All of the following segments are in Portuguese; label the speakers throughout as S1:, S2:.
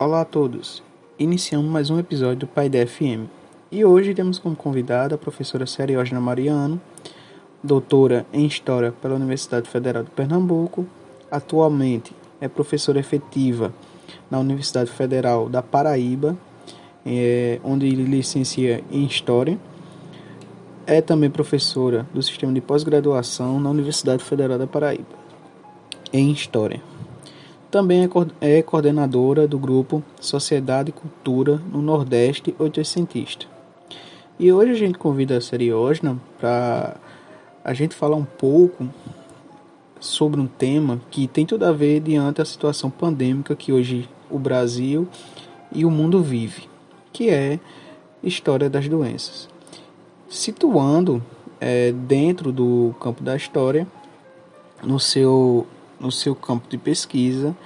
S1: Olá a todos! Iniciamos mais um episódio do Pai da FM. E hoje temos como convidada a professora Seriógena Mariano, doutora em História pela Universidade Federal de Pernambuco, atualmente é professora efetiva na Universidade Federal da Paraíba, é, onde licencia em História. É também professora do sistema de pós-graduação na Universidade Federal da Paraíba, em História. Também é, é coordenadora do grupo Sociedade e Cultura no Nordeste Oitocentista. E hoje a gente convida a Seriosna para a gente falar um pouco sobre um tema que tem tudo a ver diante da situação pandêmica que hoje o Brasil e o mundo vive, que é história das doenças. Situando é, dentro do campo da história, no seu no seu campo de pesquisa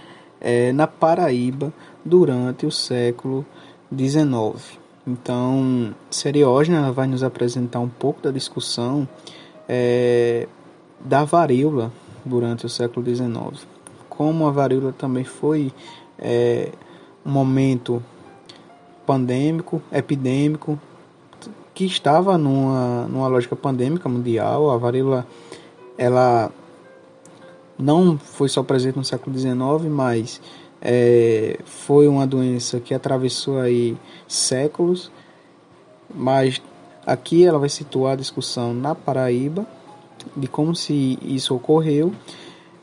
S1: é, na Paraíba durante o século XIX. Então, Seriógena vai nos apresentar um pouco da discussão é, da varíola durante o século XIX. Como a varíola também foi é, um momento pandêmico, epidêmico, que estava numa, numa lógica pandêmica mundial. A varíola ela não foi só presente no século XIX, mas é, foi uma doença que atravessou aí séculos. Mas aqui ela vai situar a discussão na Paraíba de como se isso ocorreu.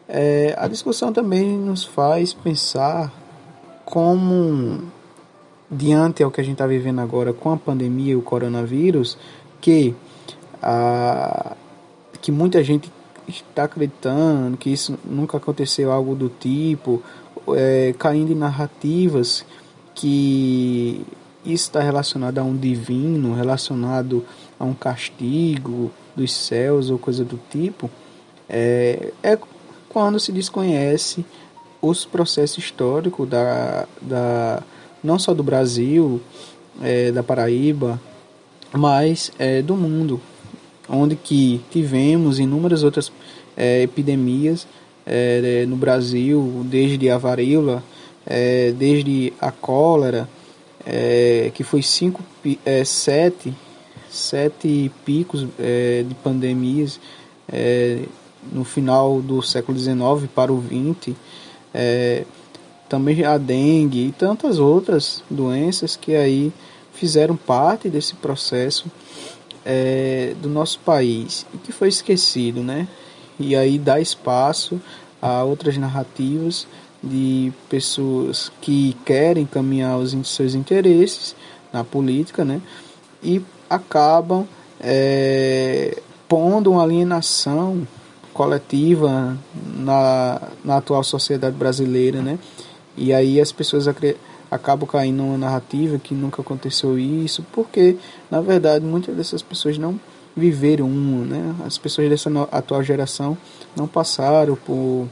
S1: É, a discussão também nos faz pensar como diante ao que a gente está vivendo agora com a pandemia e o coronavírus, que a que muita gente está acreditando que isso nunca aconteceu algo do tipo, é, caindo em narrativas que isso está relacionado a um divino, relacionado a um castigo dos céus ou coisa do tipo, é, é quando se desconhece os processos históricos da, da não só do Brasil, é, da Paraíba, mas é, do mundo onde que tivemos inúmeras outras é, epidemias é, no Brasil, desde a varíola, é, desde a cólera, é, que foi cinco, é, sete, sete picos é, de pandemias no final do século XIX para o XX, também a dengue e tantas outras doenças que aí fizeram parte desse processo é, do nosso país e que foi esquecido, né? E aí dá espaço a outras narrativas de pessoas que querem caminhar os seus interesses na política, né? E acabam é, pondo uma alienação coletiva na, na atual sociedade brasileira, né? E aí as pessoas acreditam acabo caindo numa narrativa que nunca aconteceu isso, porque na verdade muitas dessas pessoas não viveram um, né? As pessoas dessa atual geração não passaram por,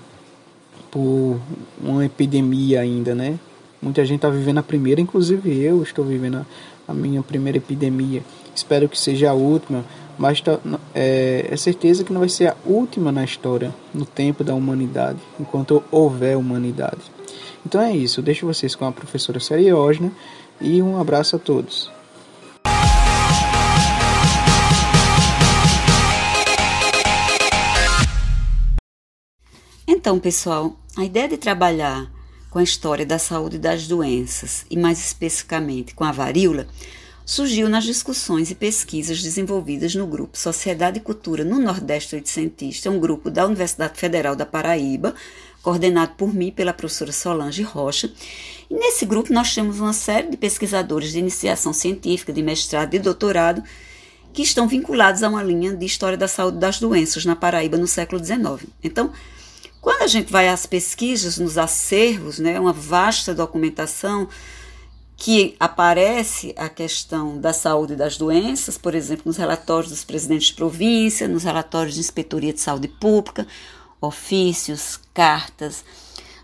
S1: por uma epidemia ainda, né? Muita gente está vivendo a primeira, inclusive eu estou vivendo a, a, minha primeira epidemia. Espero que seja a última, mas tá, é, é certeza que não vai ser a última na história, no tempo da humanidade, enquanto houver humanidade. Então é isso, deixo vocês com a professora Seriógena e um abraço a todos.
S2: Então, pessoal, a ideia de trabalhar com a história da saúde e das doenças, e mais especificamente com a varíola, surgiu nas discussões e pesquisas desenvolvidas no grupo Sociedade e Cultura no Nordeste Oitocentista, um grupo da Universidade Federal da Paraíba, coordenado por mim pela professora Solange Rocha. E nesse grupo nós temos uma série de pesquisadores de iniciação científica, de mestrado e doutorado, que estão vinculados a uma linha de história da saúde das doenças na Paraíba no século XIX. Então, quando a gente vai às pesquisas, nos acervos, né, uma vasta documentação que aparece a questão da saúde das doenças, por exemplo, nos relatórios dos presidentes de província, nos relatórios de inspetoria de saúde pública, ofícios, cartas,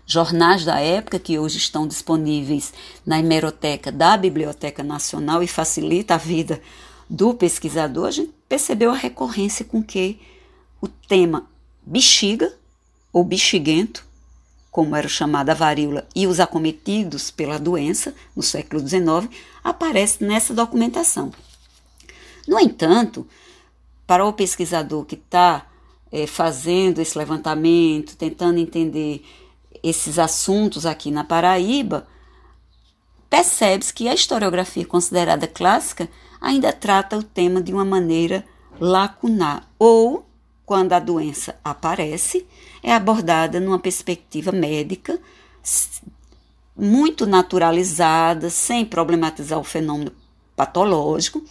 S2: jornais da época que hoje estão disponíveis na hemeroteca da Biblioteca Nacional e facilita a vida do pesquisador, a gente percebeu a recorrência com que o tema bexiga ou bexiguento como era chamada a varíola, e os acometidos pela doença no século XIX, aparece nessa documentação. No entanto, para o pesquisador que está é, fazendo esse levantamento, tentando entender esses assuntos aqui na Paraíba, percebe-se que a historiografia considerada clássica ainda trata o tema de uma maneira lacunar, ou, quando a doença aparece, é abordada numa perspectiva médica muito naturalizada, sem problematizar o fenômeno patológico.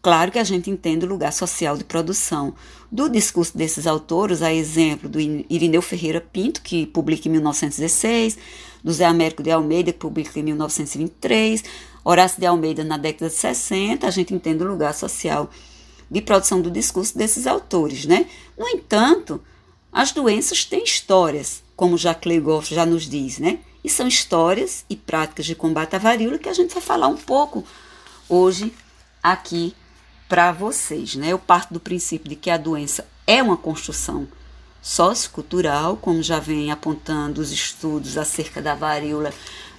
S2: Claro que a gente entende o lugar social de produção do discurso desses autores, a exemplo do Irineu Ferreira Pinto, que publica em 1916, do Zé Américo de Almeida, que publica em 1923, Horácio de Almeida na década de 60, a gente entende o lugar social de produção do discurso desses autores, né? No entanto, as doenças têm histórias, como Jacques Legoff já nos diz, né? E são histórias e práticas de combate à varíola que a gente vai falar um pouco hoje aqui para vocês, né? Eu parto do princípio de que a doença é uma construção sociocultural, como já vem apontando os estudos acerca da varíola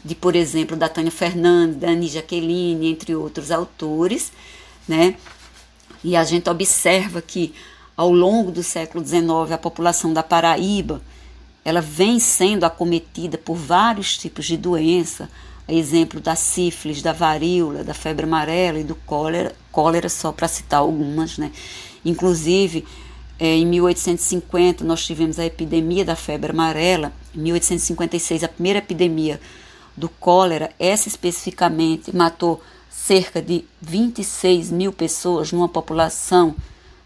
S2: de, por exemplo, da Tânia Fernandes, da Annie Jaqueline, entre outros autores, né? E a gente observa que ao longo do século XIX a população da Paraíba ela vem sendo acometida por vários tipos de doença, exemplo da sífilis, da varíola, da febre amarela e do cólera, cólera só para citar algumas, né? Inclusive, é, em 1850 nós tivemos a epidemia da febre amarela, em 1856 a primeira epidemia do cólera, essa especificamente matou cerca de 26 mil pessoas numa população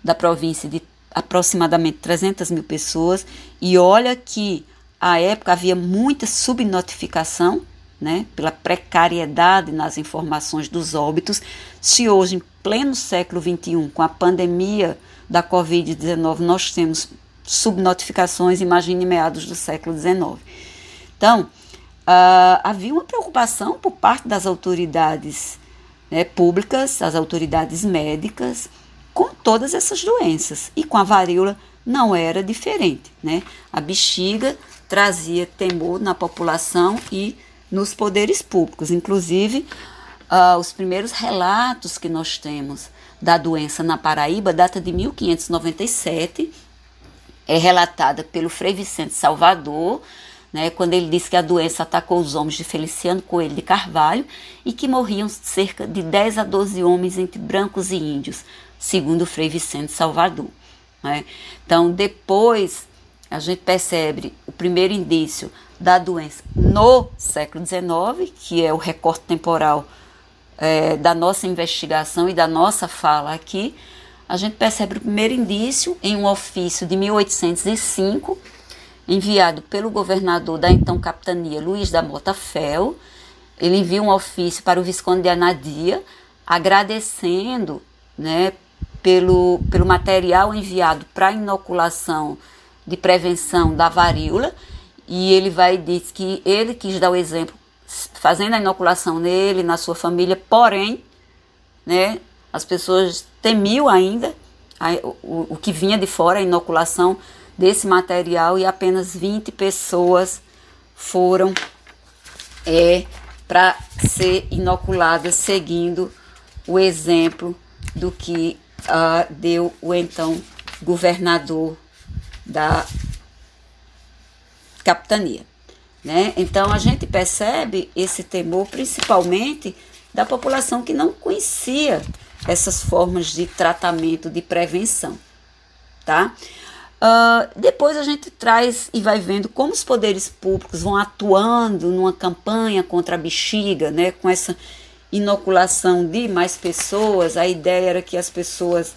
S2: da província de aproximadamente 300 mil pessoas. E olha que à época havia muita subnotificação, né, pela precariedade nas informações dos óbitos. Se hoje, em pleno século XXI, com a pandemia da Covid-19, nós temos subnotificações, imagine meados do século XIX. Então, uh, havia uma preocupação por parte das autoridades né, públicas, as autoridades médicas, com todas essas doenças. E com a varíola não era diferente. Né? A bexiga trazia temor na população e nos poderes públicos. Inclusive, uh, os primeiros relatos que nós temos da doença na Paraíba data de 1597, é relatada pelo Frei Vicente Salvador, né, quando ele disse que a doença atacou os homens de Feliciano Coelho de Carvalho e que morriam cerca de 10 a 12 homens entre brancos e índios, segundo Frei Vicente Salvador. Né. Então, depois a gente percebe o primeiro indício da doença no século XIX, que é o recorte temporal é, da nossa investigação e da nossa fala aqui, a gente percebe o primeiro indício em um ofício de 1805, enviado pelo governador da então capitania, Luiz da Mota Fel. Ele envia um ofício para o Visconde de Anadia, agradecendo né, pelo, pelo material enviado para inoculação de prevenção da varíola e ele vai diz que ele quis dar o exemplo fazendo a inoculação nele, na sua família, porém, né, as pessoas temiam ainda a, o, o que vinha de fora, a inoculação desse material e apenas 20 pessoas foram é, para ser inoculadas seguindo o exemplo do que uh, deu o então governador da capitania. Né? Então a gente percebe esse temor principalmente da população que não conhecia essas formas de tratamento, de prevenção. Tá? Uh, depois a gente traz e vai vendo como os poderes públicos vão atuando numa campanha contra a bexiga, né, com essa inoculação de mais pessoas. A ideia era que as pessoas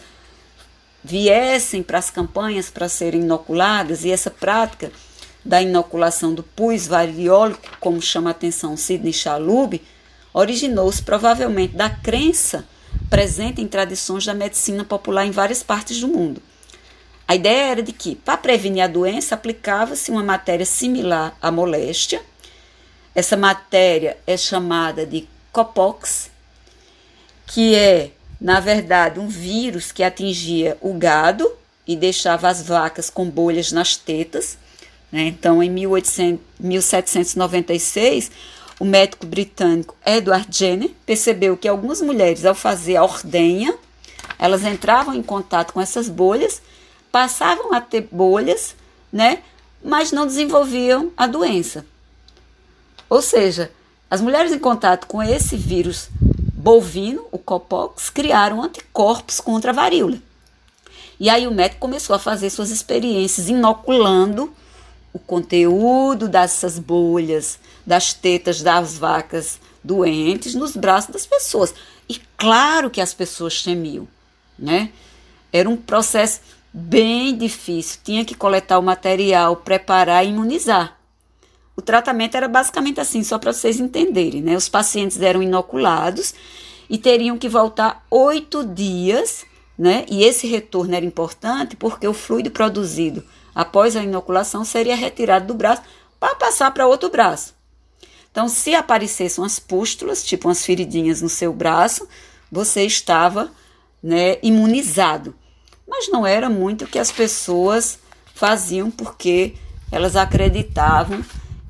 S2: viessem para as campanhas para serem inoculadas e essa prática da inoculação do pus variólico, como chama a atenção Sidney Chalub, originou-se provavelmente da crença presente em tradições da medicina popular em várias partes do mundo. A ideia era de que, para prevenir a doença, aplicava-se uma matéria similar à moléstia. Essa matéria é chamada de copox, que é, na verdade, um vírus que atingia o gado e deixava as vacas com bolhas nas tetas Né? Então, em 1800, 1796, o médico britânico Edward Jenner percebeu que algumas mulheres, ao fazer a ordenha, elas entravam em contato com essas bolhas, passavam a ter bolhas, né? Mas não desenvolviam a doença. Ou seja, as mulheres em contato com esse vírus bovino, o Copox, criaram anticorpos contra a varíola. E aí o médico começou a fazer suas experiências inoculando o conteúdo dessas bolhas, das tetas das vacas doentes nos braços das pessoas. E claro que as pessoas temiam, né? Era um processo bem difícil, tinha que coletar o material, preparar e imunizar. O tratamento era basicamente assim, só para vocês entenderem, né? Os pacientes eram inoculados e teriam que voltar oito dias, né? E esse retorno era importante porque o fluido produzido após a inoculação, seria retirado do braço para passar para outro braço. Então, se aparecessem umas pústulas, tipo umas feridinhas no seu braço, você estava né, imunizado. Mas não era muito o que as pessoas faziam, porque elas acreditavam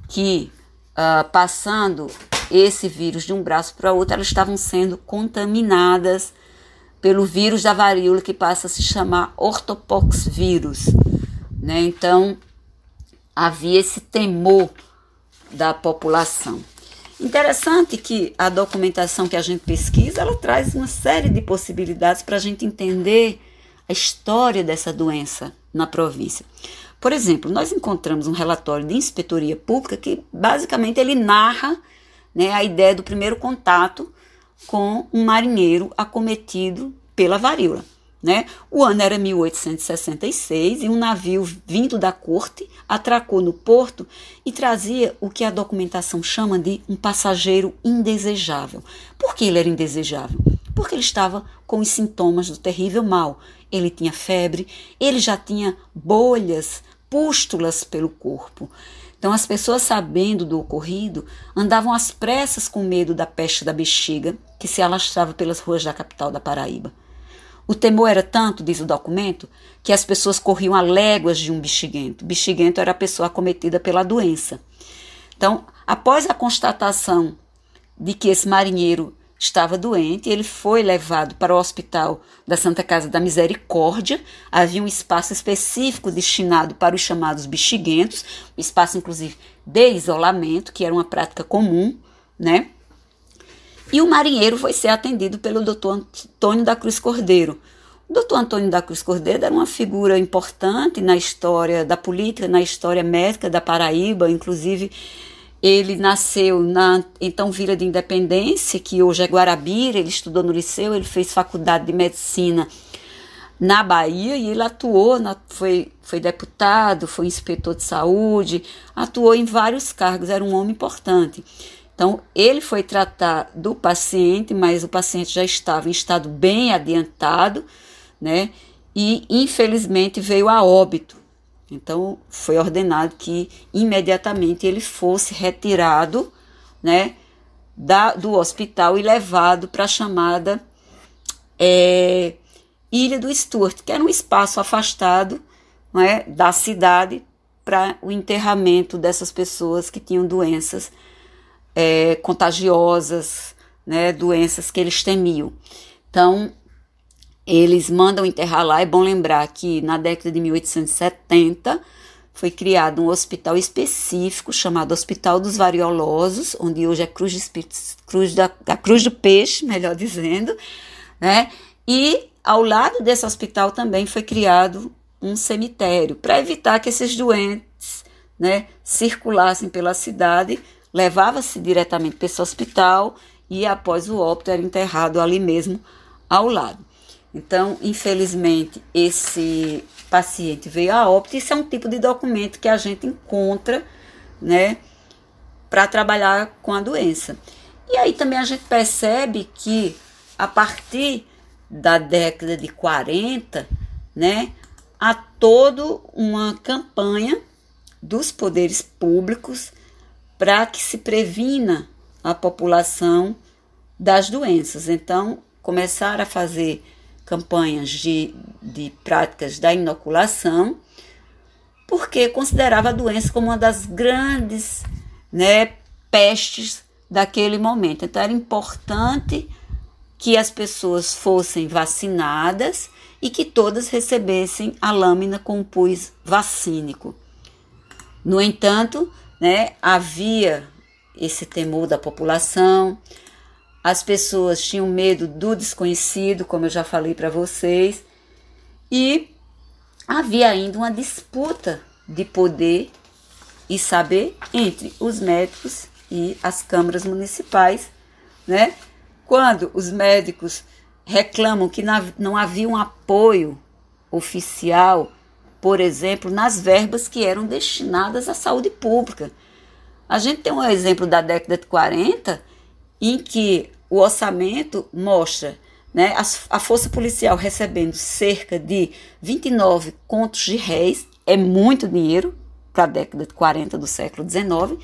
S2: que uh, passando esse vírus de um braço para outro, elas estavam sendo contaminadas pelo vírus da varíola que passa a se chamar ortopox vírus. Né? Então, havia esse temor da população. Interessante que a documentação que a gente pesquisa, ela traz uma série de possibilidades para a gente entender a história dessa doença na província. Por exemplo, nós encontramos um relatório de inspetoria pública que basicamente ele narra né, a ideia do primeiro contato com um marinheiro acometido pela varíola. Né? O ano era 1866 e um navio vindo da corte atracou no porto e trazia o que a documentação chama de um passageiro indesejável. Por que ele era indesejável? Porque ele estava com os sintomas do terrível mal. Ele tinha febre, ele já tinha bolhas, pústulas pelo corpo. Então, as pessoas, sabendo do ocorrido, andavam às pressas com medo da peste da bexiga que se alastrava pelas ruas da capital da Paraíba. O temor era tanto, diz o documento, que as pessoas corriam a léguas de um bexiguento. Bexiguento era a pessoa acometida pela doença. Então, após a constatação de que esse marinheiro estava doente, ele foi levado para o hospital da Santa Casa da Misericórdia. Havia um espaço específico destinado para os chamados bexiguentos, um espaço inclusive de isolamento, que era uma prática comum, né? E o marinheiro foi ser atendido pelo doutor Antônio da Cruz Cordeiro. O doutor Antônio da Cruz Cordeiro era uma figura importante na história da política, na história médica da Paraíba, inclusive ele nasceu na então Vila de Independência, que hoje é Guarabira, ele estudou no liceu, ele fez faculdade de medicina na Bahia e ele atuou, na, foi, foi deputado, foi inspetor de saúde, atuou em vários cargos, era um homem importante. Então, ele foi tratar do paciente, mas o paciente já estava em estado bem adiantado, né? E infelizmente veio a óbito. Então, foi ordenado que imediatamente ele fosse retirado, né? Da, do hospital e levado para a chamada é, Ilha do Stuart, que era um espaço afastado né, da cidade para o enterramento dessas pessoas que tinham doenças é, contagiosas, né, doenças que eles temiam. Então, eles mandam enterrar lá. É bom lembrar que na década de 1870 foi criado um hospital específico chamado Hospital dos Variolosos, onde hoje é Cruz, de, Cruz da, a Cruz do Peixe, melhor dizendo, né? E ao lado desse hospital também foi criado um cemitério para evitar que esses doentes, né, circulassem pela cidade levava-se diretamente para esse hospital e após o óbito era enterrado ali mesmo ao lado. Então, infelizmente, esse paciente veio a óbito. Isso é um tipo de documento que a gente encontra, né, para trabalhar com a doença. E aí também a gente percebe que a partir da década de 40, né, há toda uma campanha dos poderes públicos para que se previna a população das doenças. Então, começar a fazer campanhas de, de práticas da inoculação, porque considerava a doença como uma das grandes né, pestes daquele momento. Então era importante que as pessoas fossem vacinadas e que todas recebessem a lâmina com pus vacínico. No entanto, né, havia esse temor da população, as pessoas tinham medo do desconhecido, como eu já falei para vocês, e havia ainda uma disputa de poder e saber entre os médicos e as câmaras municipais, né? Quando os médicos reclamam que não havia um apoio oficial, por exemplo, nas verbas que eram destinadas à saúde pública. A gente tem um exemplo da década de 40 em que o orçamento mostra né, a, a força policial recebendo cerca de 29 contos de réis, é muito dinheiro para a década de 40 do século XIX,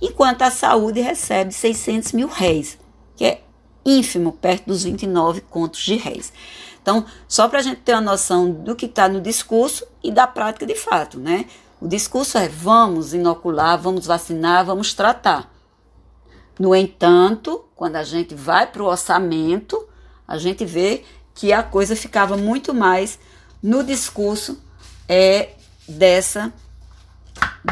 S2: enquanto a saúde recebe 600 mil réis, que é ínfimo, perto dos 29 contos de réis. Então, só para a gente ter uma noção do que está no discurso e da prática de fato, né? O discurso é vamos inocular, vamos vacinar, vamos tratar. No entanto, quando a gente vai para o orçamento, a gente vê que a coisa ficava muito mais no discurso é dessa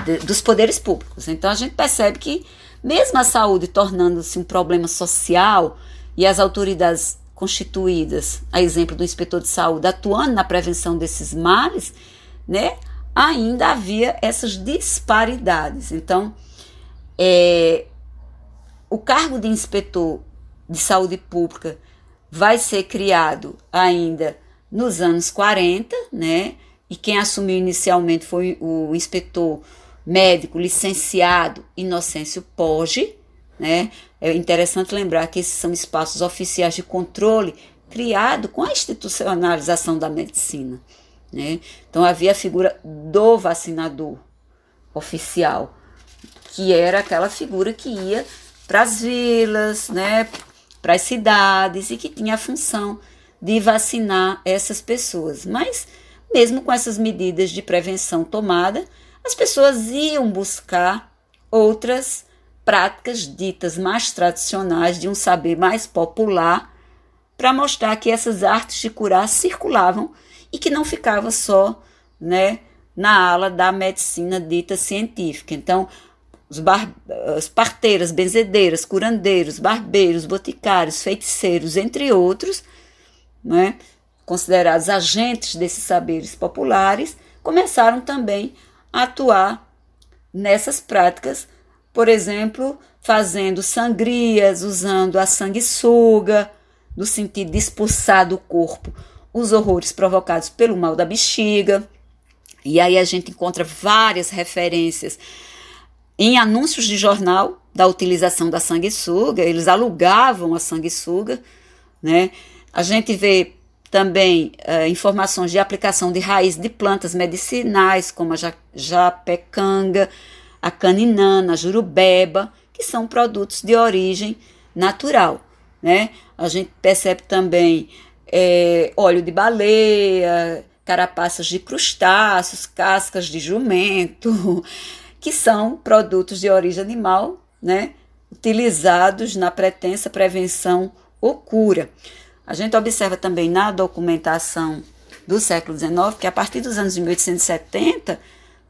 S2: de, dos poderes públicos. Então a gente percebe que mesmo a saúde tornando-se um problema social e as autoridades constituídas, a exemplo do inspetor de saúde, atuando na prevenção desses males, né, ainda havia essas disparidades. Então, é, o cargo de inspetor de saúde pública vai ser criado ainda nos anos 40, né? E quem assumiu inicialmente foi o inspetor médico licenciado Inocêncio Poggi, né? É interessante lembrar que esses são espaços oficiais de controle criado com a institucionalização da medicina, né? Então havia a figura do vacinador oficial, que era aquela figura que ia para as vilas, né, para as cidades e que tinha a função de vacinar essas pessoas. Mas mesmo com essas medidas de prevenção tomada, as pessoas iam buscar outras práticas ditas mais tradicionais de um saber mais popular para mostrar que essas artes de curar circulavam e que não ficava só, né, na ala da medicina dita científica. Então, os bar, as parteiras, benzedeiras, curandeiros, barbeiros, boticários, feiticeiros, entre outros, né, considerados agentes desses saberes populares, começaram também a atuar nessas práticas, por exemplo, fazendo sangrias, usando a sanguessuga, no sentido de expulsar do corpo os horrores provocados pelo mal da bexiga. E aí a gente encontra várias referências em anúncios de jornal da utilização da sanguessuga, eles alugavam a sanguessuga, né? A gente vê também uh, informações de aplicação de raiz de plantas medicinais, como a japecanga, a caninana, a jurubeba, que são produtos de origem natural, né? A gente percebe também é, óleo de baleia, carapaças de crustáceos, cascas de jumento, que são produtos de origem animal, né, utilizados na pretensa prevenção ou cura. A gente observa também na documentação do século XIX que a partir dos anos de 1870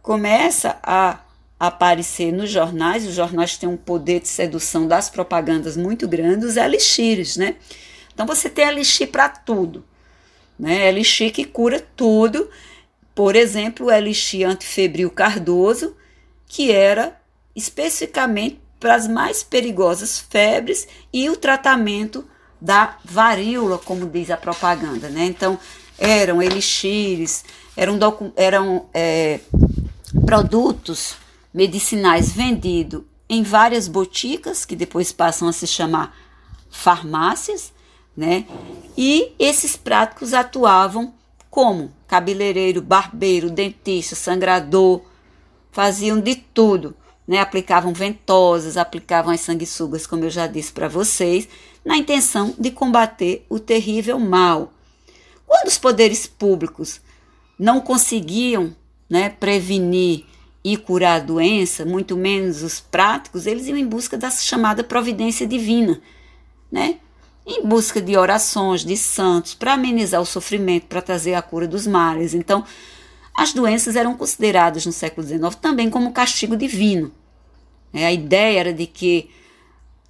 S2: começa a aparecer nos jornais, os jornais têm um poder de sedução das propagandas muito grande, os elixires, né? Então você tem elixir para tudo, né? Elixir que cura tudo. Por exemplo, o elixir antifebril Cardoso, que era especificamente para as mais perigosas febres e o tratamento da varíola, como diz a propaganda, né? Então, eram elixires, eram, eram é, produtos medicinais vendidos em várias boticas, que depois passam a se chamar farmácias, né? E esses práticos atuavam como cabeleireiro, barbeiro, dentista, sangrador, faziam de tudo, né? Aplicavam ventosas, aplicavam as sanguessugas, como eu já disse para vocês, na intenção de combater o terrível mal. Quando os poderes públicos não conseguiam né, prevenir e curar a doença, muito menos os práticos, eles iam em busca da chamada providência divina, né? Em busca de orações, de santos, para amenizar o sofrimento, para trazer a cura dos males. Então, as doenças eram consideradas no século XIX também como castigo divino. É, a ideia era de que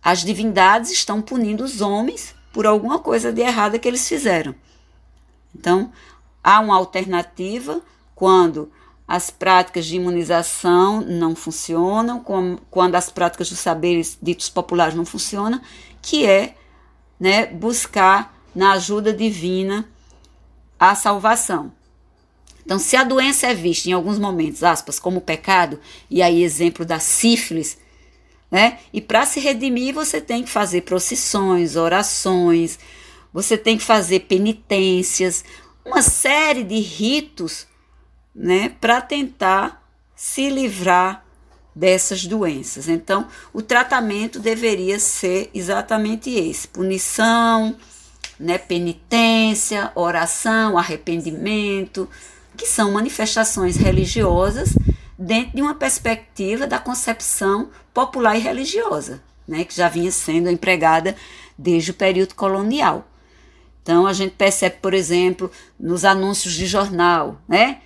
S2: as divindades estão punindo os homens por alguma coisa de errada que eles fizeram. Então, há uma alternativa quando as práticas de imunização não funcionam, quando as práticas dos saberes ditos populares não funcionam, que é né, buscar na ajuda divina a salvação. Então, se a doença é vista em alguns momentos, aspas, como pecado, e aí exemplo da sífilis, né? E para se redimir, você tem que fazer procissões, orações, você tem que fazer penitências, uma série de ritos, né, para tentar se livrar dessas doenças. Então, o tratamento deveria ser exatamente esse: punição, né, penitência, oração, arrependimento, que são manifestações religiosas dentro de uma perspectiva da concepção popular e religiosa, né, que já vinha sendo empregada desde o período colonial. Então a gente percebe, por exemplo, nos anúncios de jornal, né?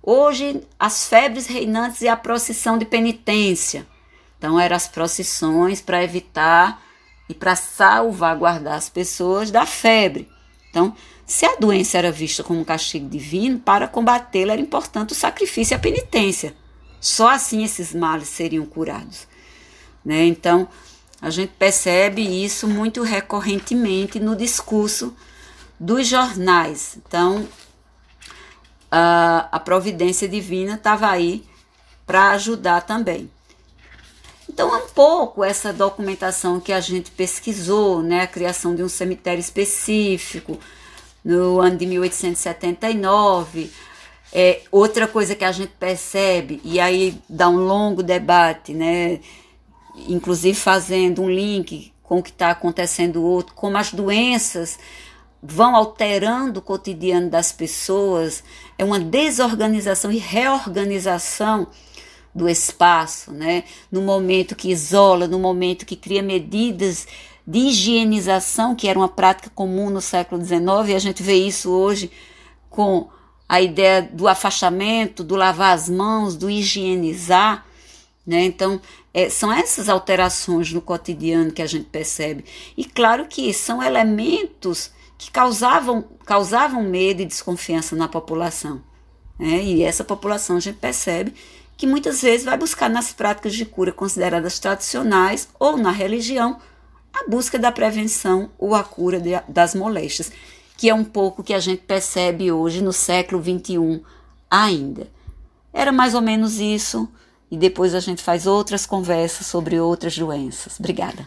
S2: Hoje as febres reinantes e a procissão de penitência. Então eram as procissões para evitar e para salvaguardar as pessoas da febre. Então, se a doença era vista como um castigo divino, para combatê-la era importante o sacrifício e a penitência. Só assim esses males seriam curados. Né? Então, a gente percebe isso muito recorrentemente no discurso dos jornais. Então, a, a providência divina estava aí para ajudar também. Então, é um pouco essa documentação que a gente pesquisou, né? A criação de um cemitério específico, no ano de 1879. É, outra coisa que a gente percebe, e aí dá um longo debate, né? inclusive fazendo um link com o que está acontecendo outro, como as doenças vão alterando o cotidiano das pessoas, é uma desorganização e reorganização do espaço, né? No momento que isola, no momento que cria medidas de higienização, que era uma prática comum no século XIX, e a gente vê isso hoje com a ideia do afastamento, do lavar as mãos, do higienizar. Né? Então, é, são essas alterações no cotidiano que a gente percebe. E claro que são elementos que causavam, causavam medo e desconfiança na população. Né? E essa população a gente percebe que muitas vezes vai buscar nas práticas de cura consideradas tradicionais ou na religião a busca da prevenção ou a cura de, das moléstias, que é um pouco que a gente percebe hoje no século XXI ainda. Era mais ou menos isso, e depois a gente faz outras conversas sobre outras doenças. Obrigada.